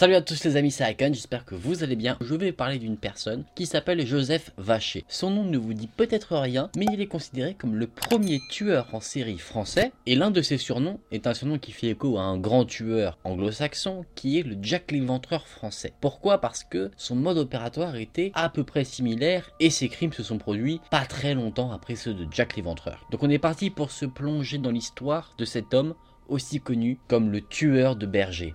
Salut à tous les amis, c'est Icon, j'espère que vous allez bien. Je vais parler d'une personne qui s'appelle Joseph Vacher. Son nom ne vous dit peut-être rien, mais il est considéré comme le premier tueur en série français, et l'un de ses surnoms est un surnom qui fait écho à un grand tueur anglo-saxon qui est le Jack l'Éventreur français. Pourquoi? Parce que son mode opératoire était à peu près similaire et ses crimes se sont produits pas très longtemps après ceux de Jack l'Éventreur. Donc on est parti pour se plonger dans l'histoire de cet homme aussi connu comme le tueur de berger.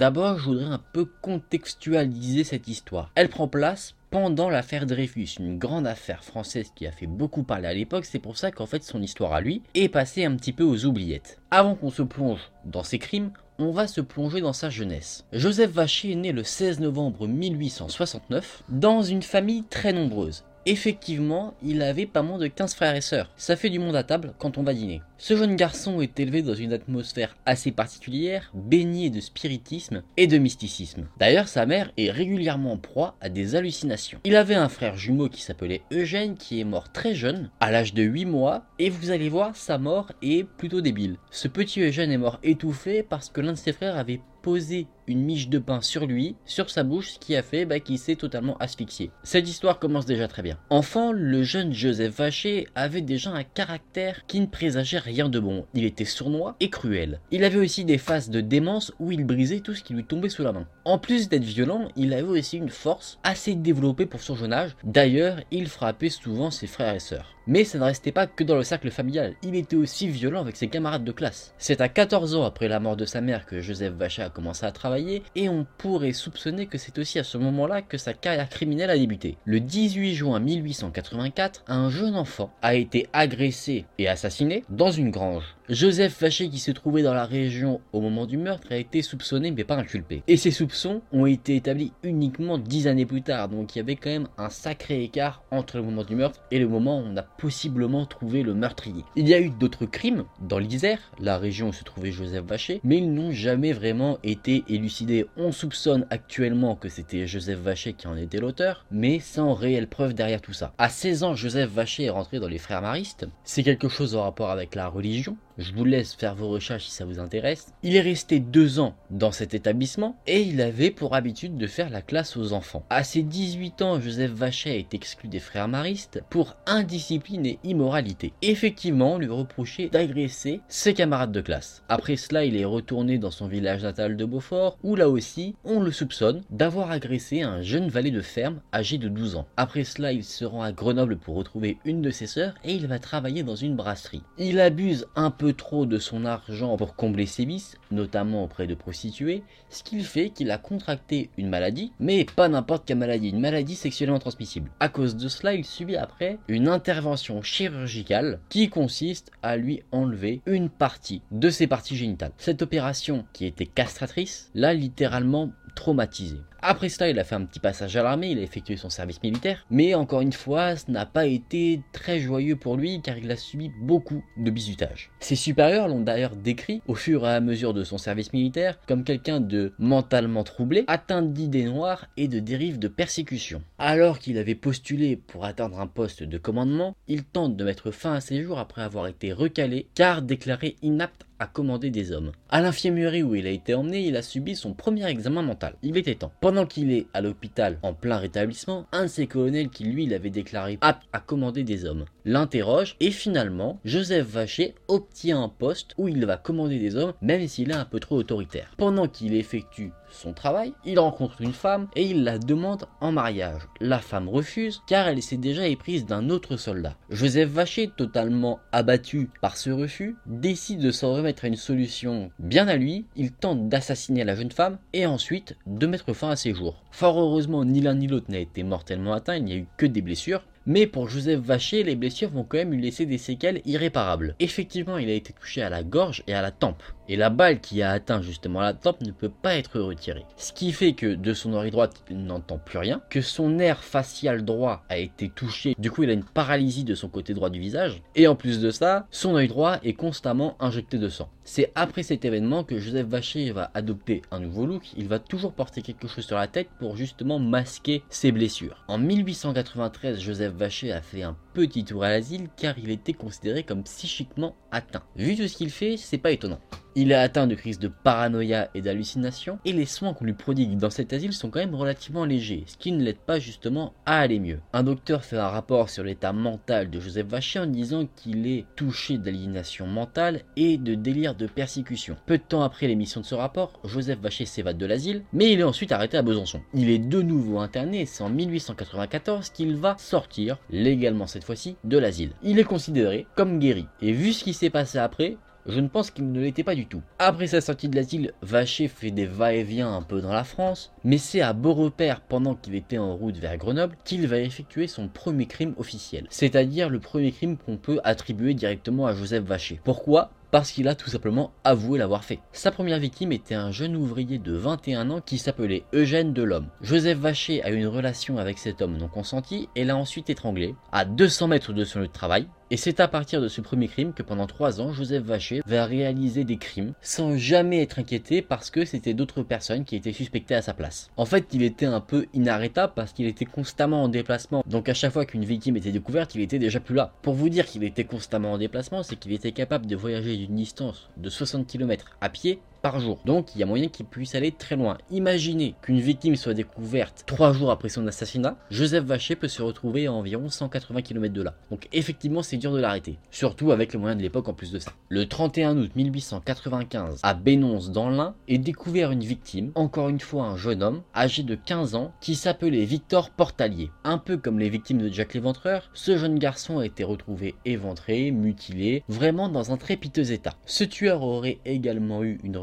D'abord, je voudrais un peu contextualiser cette histoire. Elle prend place pendant l'affaire Dreyfus, une grande affaire française qui a fait beaucoup parler à l'époque, c'est pour ça qu'en fait son histoire à lui est passée un petit peu aux oubliettes. Avant qu'on se plonge dans ses crimes, on va se plonger dans sa jeunesse. Joseph Vacher est né le 16 novembre 1869 dans une famille très nombreuse. Effectivement, il avait pas moins de 15 frères et sœurs. Ça fait du monde à table quand on va dîner. Ce jeune garçon est élevé dans une atmosphère assez particulière, baignée de spiritisme et de mysticisme. D'ailleurs, sa mère est régulièrement en proie à des hallucinations. Il avait un frère jumeau qui s'appelait Eugène qui est mort très jeune, à l'âge de 8 mois, et vous allez voir, sa mort est plutôt débile. Ce petit Eugène est mort étouffé parce que l'un de ses frères avait posé une miche de pain sur lui, sur sa bouche, ce qui a fait bah, qu'il s'est totalement asphyxié. Cette histoire commence déjà très bien. Enfant, le jeune Joseph Vacher avait déjà un caractère qui ne présageait rien de bon. Il était sournois et cruel. Il avait aussi des phases de démence où il brisait tout ce qui lui tombait sous la main. En plus d'être violent, il avait aussi une force assez développée pour son jeune âge. D'ailleurs, il frappait souvent ses frères et sœurs. Mais ça ne restait pas que dans le cercle familial, il était aussi violent avec ses camarades de classe. C'est à 14 ans après la mort de sa mère que Joseph Vacher a commencé à travailler, et on pourrait soupçonner que c'est aussi à ce moment-là que sa carrière criminelle a débuté. Le 18 juin 1884, un jeune enfant a été agressé et assassiné dans une grange. Joseph Vacher, qui se trouvait dans la région au moment du meurtre, a été soupçonné mais pas inculpé. Et ses soupçons ont été établis uniquement 10 années plus tard, donc il y avait quand même un sacré écart entre le moment du meurtre et le moment où on a possiblement trouvé le meurtrier. Il y a eu d'autres crimes dans l'Isère, la région où se trouvait Joseph Vacher, mais ils n'ont jamais vraiment été élucidés. On soupçonne actuellement que c'était Joseph Vacher qui en était l'auteur, mais sans réelle preuve derrière tout ça. À 16 ans, Joseph Vacher est rentré dans les frères maristes. C'est quelque chose en rapport avec la religion. Je vous laisse faire vos recherches si ça vous intéresse. Il est resté deux ans dans cet établissement et il avait pour habitude de faire la classe aux enfants. À ses 18 ans, Joseph Vacher est exclu des frères maristes pour indiscipline et immoralité. Effectivement, on lui reprochait d'agresser ses camarades de classe. Après cela, il est retourné dans son village natal de Beaufort où là aussi, on le soupçonne d'avoir agressé un jeune valet de ferme âgé de 12 ans. Après cela, il se rend à Grenoble pour retrouver une de ses sœurs et il va travailler dans une brasserie. Il abuse un peu trop de son argent pour combler ses vices, notamment auprès de prostituées, ce qui fait qu'il a contracté une maladie, mais pas n'importe quelle maladie, une maladie sexuellement transmissible. À cause de cela, il subit après une intervention chirurgicale qui consiste à lui enlever une partie de ses parties génitales. Cette opération, qui était castratrice, l'a littéralement traumatisé. Après cela, il a fait un petit passage à l'armée, il a effectué son service militaire, mais encore une fois, ce n'a pas été très joyeux pour lui car il a subi beaucoup de bizutage. Ses supérieurs l'ont d'ailleurs décrit, au fur et à mesure de son service militaire, comme quelqu'un de mentalement troublé, atteint d'idées noires et de dérives de persécution. Alors qu'il avait postulé pour atteindre un poste de commandement, il tente de mettre fin à ses jours après avoir été recalé car déclaré inapte à commander des hommes. À l'infirmerie où il a été emmené, il a subi son premier examen mental. Il était temps. Pendant qu'il est à l'hôpital en plein rétablissement, un de ses colonels qui lui l'avait déclaré apte à commander des hommes l'interroge et finalement Joseph Vacher obtient un poste où il va commander des hommes même s'il est un peu trop autoritaire. Pendant qu'il effectue son travail, il rencontre une femme et il la demande en mariage. La femme refuse car elle s'est déjà éprise d'un autre soldat. Joseph Vacher, totalement abattu par ce refus, décide de s'en remettre à une solution bien à lui. Il tente d'assassiner la jeune femme et ensuite de mettre fin à ses jours. Fort heureusement, ni l'un ni l'autre n'a été mortellement atteint, il n'y a eu que des blessures. Mais pour Joseph Vacher, les blessures vont quand même lui laisser des séquelles irréparables. Effectivement, il a été touché à la gorge et à la tempe. Et la balle qui a atteint justement la tempe ne peut pas être retirée. Ce qui fait que de son oreille droite, il n'entend plus rien, que son nerf facial droit a été touché, du coup il a une paralysie de son côté droit du visage, et en plus de ça, son œil droit est constamment injecté de sang. C'est après cet événement que Joseph Vacher va adopter un nouveau look, il va toujours porter quelque chose sur la tête pour justement masquer ses blessures. En 1893, Joseph Vacher a fait un petit tour à l'asile car il était considéré comme psychiquement atteint. Vu tout ce qu'il fait, c'est pas étonnant. Il est atteint de crises de paranoïa et d'hallucination, et les soins qu'on lui prodigue dans cet asile sont quand même relativement légers, ce qui ne l'aide pas justement à aller mieux. Un docteur fait un rapport sur l'état mental de Joseph Vacher en disant qu'il est touché d'aliénation mentale et de délire de persécution. Peu de temps après l'émission de ce rapport, Joseph Vacher s'évade de l'asile, mais il est ensuite arrêté à Besançon. Il est de nouveau interné c'est en 1894 qu'il va sortir, légalement cette de l'asile. Il est considéré comme guéri, et vu ce qui s'est passé après, je ne pense qu'il ne l'était pas du tout. Après sa sortie de l'asile, Vacher fait des va-et-vient un peu dans la France, mais c'est à Beaurepaire, pendant qu'il était en route vers Grenoble, qu'il va effectuer son premier crime officiel. C'est-à-dire le premier crime qu'on peut attribuer directement à Joseph Vacher. Pourquoi? Parce qu'il a tout simplement avoué l'avoir fait. Sa première victime était un jeune ouvrier de 21 ans qui s'appelait Eugène Delhomme. Joseph Vacher a eu une relation avec cet homme non consenti et l'a ensuite étranglé à 200 mètres de son lieu de travail. Et c'est à partir de ce premier crime que pendant 3 ans, Joseph Vacher va réaliser des crimes sans jamais être inquiété parce que c'était d'autres personnes qui étaient suspectées à sa place. En fait, il était un peu inarrêtable parce qu'il était constamment en déplacement. Donc à chaque fois qu'une victime était découverte, il était déjà plus là. Pour vous dire qu'il était constamment en déplacement, c'est qu'il était capable de voyager d'une distance de 60 km à pied par jour. Donc il y a moyen qu'il puisse aller très loin. Imaginez qu'une victime soit découverte 3 jours après son assassinat, Joseph Vacher peut se retrouver à environ 180 km de là. Donc effectivement c'est dur de l'arrêter, surtout avec les moyens de l'époque en plus de ça. Le 31 août 1895, à Bénonce dans l'Ain, est découvert une victime, encore une fois un jeune homme, âgé de 15 ans, qui s'appelait Victor Portalier. Un peu comme les victimes de Jack l'Éventreur, ce jeune garçon a été retrouvé éventré, mutilé, vraiment dans un très piteux état. Ce tueur aurait également eu une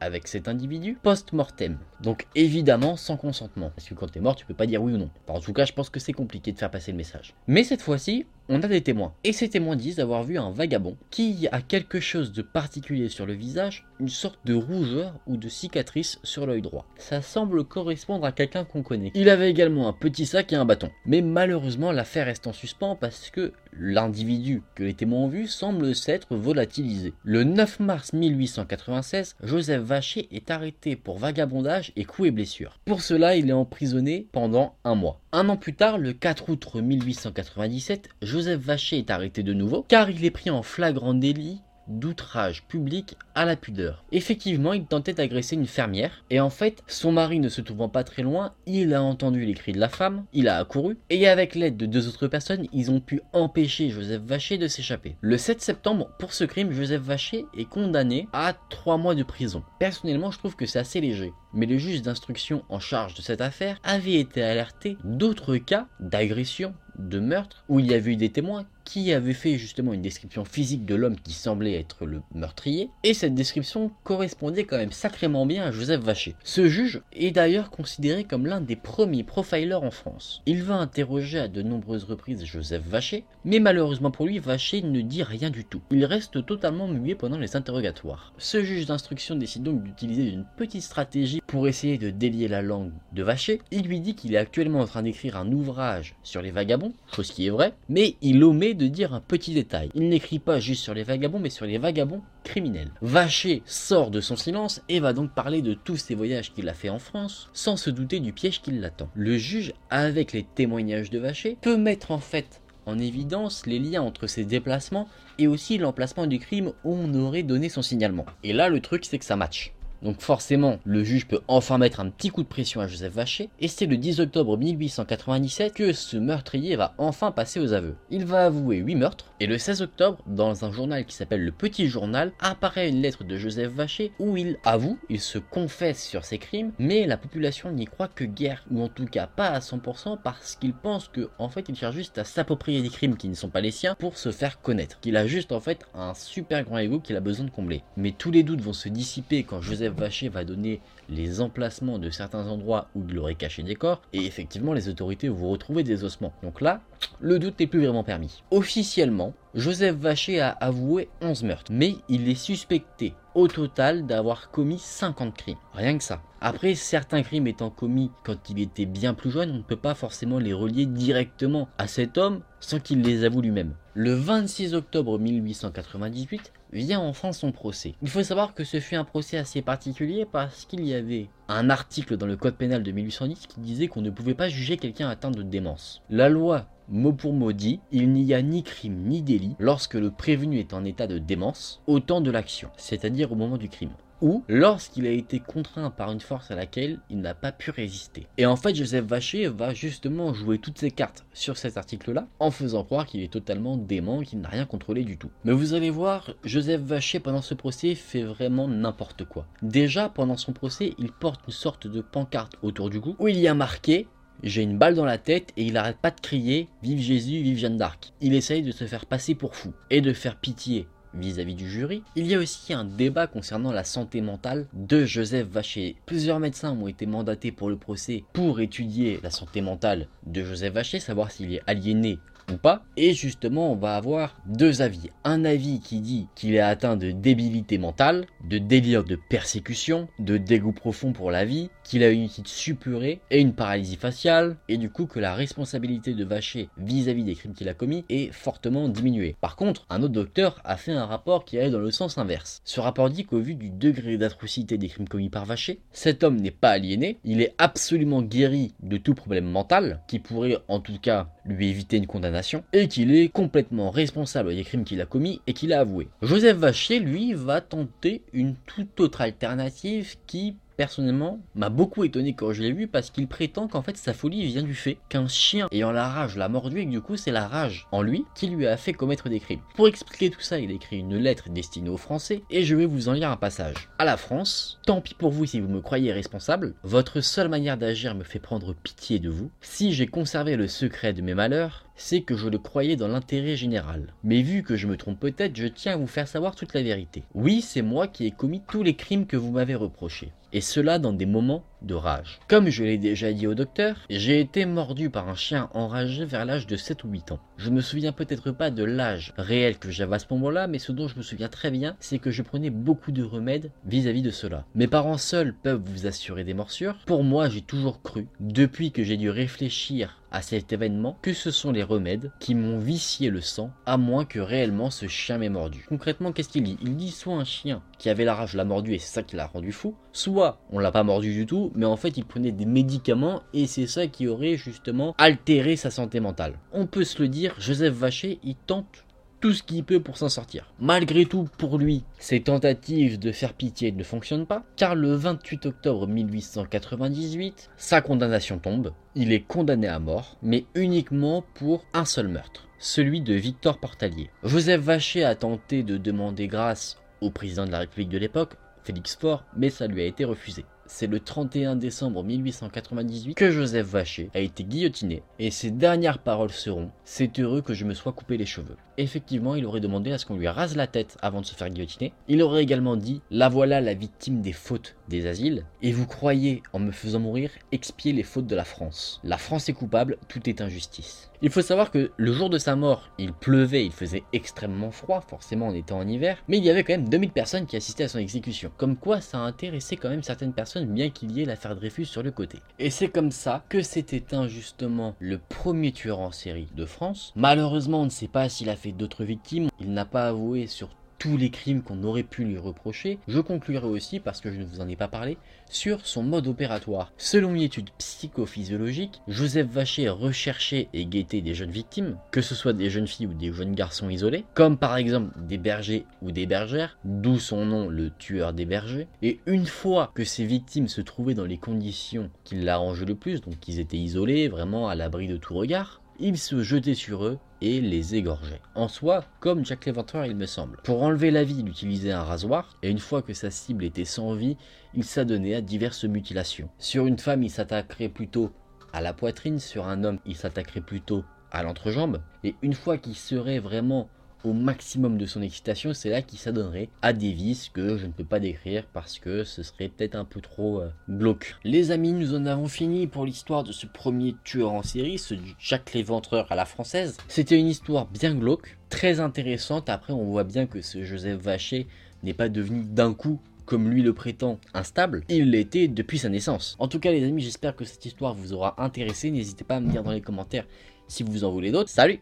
avec cet individu post-mortem. Donc évidemment sans consentement. Parce que quand t'es mort, tu peux pas dire oui ou non. en tout cas, je pense que c'est compliqué de faire passer le message. Mais cette fois-ci, on a des témoins. Et ces témoins disent avoir vu un vagabond qui a quelque chose de particulier sur le visage, une sorte de rougeur ou de cicatrice sur l'œil droit. Ça semble correspondre à quelqu'un qu'on connaît. Il avait également un petit sac et un bâton. Mais malheureusement, l'affaire reste en suspens parce que l'individu que les témoins ont vu semble s'être volatilisé. Le 9 mars 1896, Joseph Vacher est arrêté pour vagabondage et coups et blessures. Pour cela, il est emprisonné pendant un mois. Un an plus tard, le 4 août 1897, Joseph Vacher est arrêté de nouveau car il est pris en flagrant délit d'outrage public à la pudeur. Effectivement, il tentait d'agresser une fermière, et en fait, son mari ne se trouvant pas très loin, il a entendu les cris de la femme, il a accouru, et avec l'aide de deux autres personnes, ils ont pu empêcher Joseph Vacher de s'échapper. Le 7 septembre, pour ce crime, Joseph Vacher est condamné à 3 mois de prison. Personnellement, je trouve que c'est assez léger. Mais le juge d'instruction en charge de cette affaire avait été alerté d'autres cas d'agression de meurtre où il y avait eu des témoins qui avaient fait justement une description physique de l'homme qui semblait être le meurtrier et cette description correspondait quand même sacrément bien à Joseph Vacher. Ce juge est d'ailleurs considéré comme l'un des premiers profilers en France. Il va interroger à de nombreuses reprises Joseph Vacher, mais malheureusement pour lui, Vacher ne dit rien du tout. Il reste totalement muet pendant les interrogatoires. Ce juge d'instruction décide donc d'utiliser une petite stratégie pour essayer de délier la langue de Vacher. Il lui dit qu'il est actuellement en train d'écrire un ouvrage sur les vagabonds, chose qui est vraie, mais il omet de dire un petit détail. Il n'écrit pas juste sur les vagabonds, mais sur les vagabonds criminels. Vacher sort de son silence et va donc parler de tous ses voyages qu'il a fait en France, sans se douter du piège qui l'attend. Le juge, avec les témoignages de Vacher, peut mettre en fait en évidence les liens entre ses déplacements et aussi l'emplacement du crime où on aurait donné son signalement. Et là, le truc, c'est que ça match. Donc forcément, le juge peut enfin mettre un petit coup de pression à Joseph Vacher, et c'est le 10 octobre 1897 que ce meurtrier va enfin passer aux aveux. Il va avouer 8 meurtres, et le 16 octobre, dans un journal qui s'appelle Le Petit Journal, apparaît une lettre de Joseph Vacher où il avoue, il se confesse sur ses crimes, mais la population n'y croit que guère, ou en tout cas pas à 100% parce qu'il pense que en fait il cherche juste à s'approprier des crimes qui ne sont pas les siens pour se faire connaître, qu'il a juste en fait un super grand ego qu'il a besoin de combler. Mais tous les doutes vont se dissiper quand Joseph Vacher va donner les emplacements de certains endroits où il aurait caché des corps, et effectivement les autorités vont retrouver des ossements. Donc là, le doute n'est plus vraiment permis. Officiellement, Joseph Vacher a avoué 11 meurtres, mais il est suspecté au total d'avoir commis 50 crimes. Rien que ça. Après, certains crimes étant commis quand il était bien plus jeune, on ne peut pas forcément les relier directement à cet homme sans qu'il les avoue lui-même. Le 26 octobre 1898 vient enfin son procès. Il faut savoir que ce fut un procès assez particulier parce qu'il y avait un article dans le code pénal de 1810 qui disait qu'on ne pouvait pas juger quelqu'un atteint de démence. La loi mot pour mot dit, il n'y a ni crime ni délit lorsque le prévenu est en état de démence au temps de l'action, c'est-à-dire au moment du crime ou lorsqu'il a été contraint par une force à laquelle il n'a pas pu résister. Et en fait, Joseph Vacher va justement jouer toutes ses cartes sur cet article-là, en faisant croire qu'il est totalement dément, qu'il n'a rien contrôlé du tout. Mais vous allez voir, Joseph Vacher pendant ce procès fait vraiment n'importe quoi. Déjà, pendant son procès, il porte une sorte de pancarte autour du cou, où il y a marqué j'ai une balle dans la tête et il arrête pas de crier Vive Jésus, vive Jeanne d'Arc. Il essaye de se faire passer pour fou et de faire pitié vis-à-vis du jury. Il y a aussi un débat concernant la santé mentale de Joseph Vacher. Plusieurs médecins ont été mandatés pour le procès pour étudier la santé mentale de Joseph Vacher, savoir s'il est aliéné ou pas. Et justement, on va avoir deux avis. Un avis qui dit qu'il est atteint de débilité mentale, de délire de persécution, de dégoût profond pour la vie, qu'il a une utilité suppurée et une paralysie faciale, et du coup que la responsabilité de Vacher vis-à-vis des crimes qu'il a commis est fortement diminuée. Par contre, un autre docteur a fait un rapport qui allait dans le sens inverse. Ce rapport dit qu'au vu du degré d'atrocité des crimes commis par Vacher, cet homme n'est pas aliéné, il est absolument guéri de tout problème mental, qui pourrait en tout cas lui éviter une condamnation, et qu'il est complètement responsable des crimes qu'il a commis et qu'il a avoué. Joseph Vacher, lui, va tenter une toute autre alternative qui personnellement, m'a beaucoup étonné quand je l'ai vu parce qu'il prétend qu'en fait sa folie vient du fait qu'un chien ayant la rage l'a mordu et que du coup c'est la rage en lui qui lui a fait commettre des crimes. Pour expliquer tout ça, il écrit une lettre destinée aux Français et je vais vous en lire un passage. À la France, tant pis pour vous si vous me croyez responsable, votre seule manière d'agir me fait prendre pitié de vous. Si j'ai conservé le secret de mes malheurs, c'est que je le croyais dans l'intérêt général. Mais vu que je me trompe peut-être, je tiens à vous faire savoir toute la vérité. Oui, c'est moi qui ai commis tous les crimes que vous m'avez reprochés. Et cela dans des moments de rage. Comme je l'ai déjà dit au docteur, j'ai été mordu par un chien enragé vers l'âge de 7 ou 8 ans. Je me souviens peut-être pas de l'âge réel que j'avais à ce moment-là, mais ce dont je me souviens très bien, c'est que je prenais beaucoup de remèdes vis-à-vis de cela. Mes parents seuls peuvent vous assurer des morsures. Pour moi, j'ai toujours cru, depuis que j'ai dû réfléchir à cet événement que ce sont les remèdes qui m'ont vicié le sang, à moins que réellement ce chien m'ait mordu. Concrètement, qu'est-ce qu'il dit? Il dit soit un chien qui avait la rage l'a mordu et c'est ça qui l'a rendu fou, soit on l'a pas mordu du tout, mais en fait il prenait des médicaments et c'est ça qui aurait justement altéré sa santé mentale. On peut se le dire, Joseph Vacher, il tente tout ce qu'il peut pour s'en sortir. Malgré tout, pour lui, ses tentatives de faire pitié ne fonctionnent pas, car le 28 octobre 1898, sa condamnation tombe. Il est condamné à mort, mais uniquement pour un seul meurtre, celui de Victor Portalier. Joseph Vacher a tenté de demander grâce au président de la République de l'époque, Félix Faure, mais ça lui a été refusé c'est le 31 décembre 1898 que Joseph Vacher a été guillotiné et ses dernières paroles seront C'est heureux que je me sois coupé les cheveux. Effectivement, il aurait demandé à ce qu'on lui rase la tête avant de se faire guillotiner. Il aurait également dit La voilà la victime des fautes des asiles, et vous croyez, en me faisant mourir, expier les fautes de la France. La France est coupable, tout est injustice. Il faut savoir que le jour de sa mort, il pleuvait, il faisait extrêmement froid, forcément on était en hiver, mais il y avait quand même 2000 personnes qui assistaient à son exécution. Comme quoi ça a intéressé quand même certaines personnes, bien qu'il y ait l'affaire Dreyfus sur le côté. Et c'est comme ça que s'est éteint justement le premier tueur en série de France. Malheureusement, on ne sait pas s'il a d'autres victimes, il n'a pas avoué sur tous les crimes qu'on aurait pu lui reprocher, je conclurai aussi, parce que je ne vous en ai pas parlé, sur son mode opératoire. Selon une étude psychophysiologique, Joseph Vacher recherchait et guettait des jeunes victimes, que ce soit des jeunes filles ou des jeunes garçons isolés, comme par exemple des bergers ou des bergères, d'où son nom le tueur des bergers, et une fois que ces victimes se trouvaient dans les conditions qui l'arrangeaient le plus, donc qu'ils étaient isolés, vraiment à l'abri de tout regard, il se jetait sur eux et les égorgeait. En soi, comme Jack l'Éventreur il me semble. Pour enlever la vie, il utilisait un rasoir, et une fois que sa cible était sans vie, il s'adonnait à diverses mutilations. Sur une femme, il s'attaquerait plutôt à la poitrine, sur un homme, il s'attaquerait plutôt à l'entrejambe, et une fois qu'il serait vraiment au maximum de son excitation, c'est là qu'il s'adonnerait à des vices que je ne peux pas décrire parce que ce serait peut-être un peu trop euh, glauque. Les amis, nous en avons fini pour l'histoire de ce premier tueur en série, ce Jack l'Éventreur à la française. C'était une histoire bien glauque, très intéressante. Après, on voit bien que ce Joseph Vacher n'est pas devenu d'un coup comme lui le prétend, instable, il l'était depuis sa naissance. En tout cas les amis, j'espère que cette histoire vous aura intéressé. N'hésitez pas à me dire dans les commentaires si vous en voulez d'autres. Salut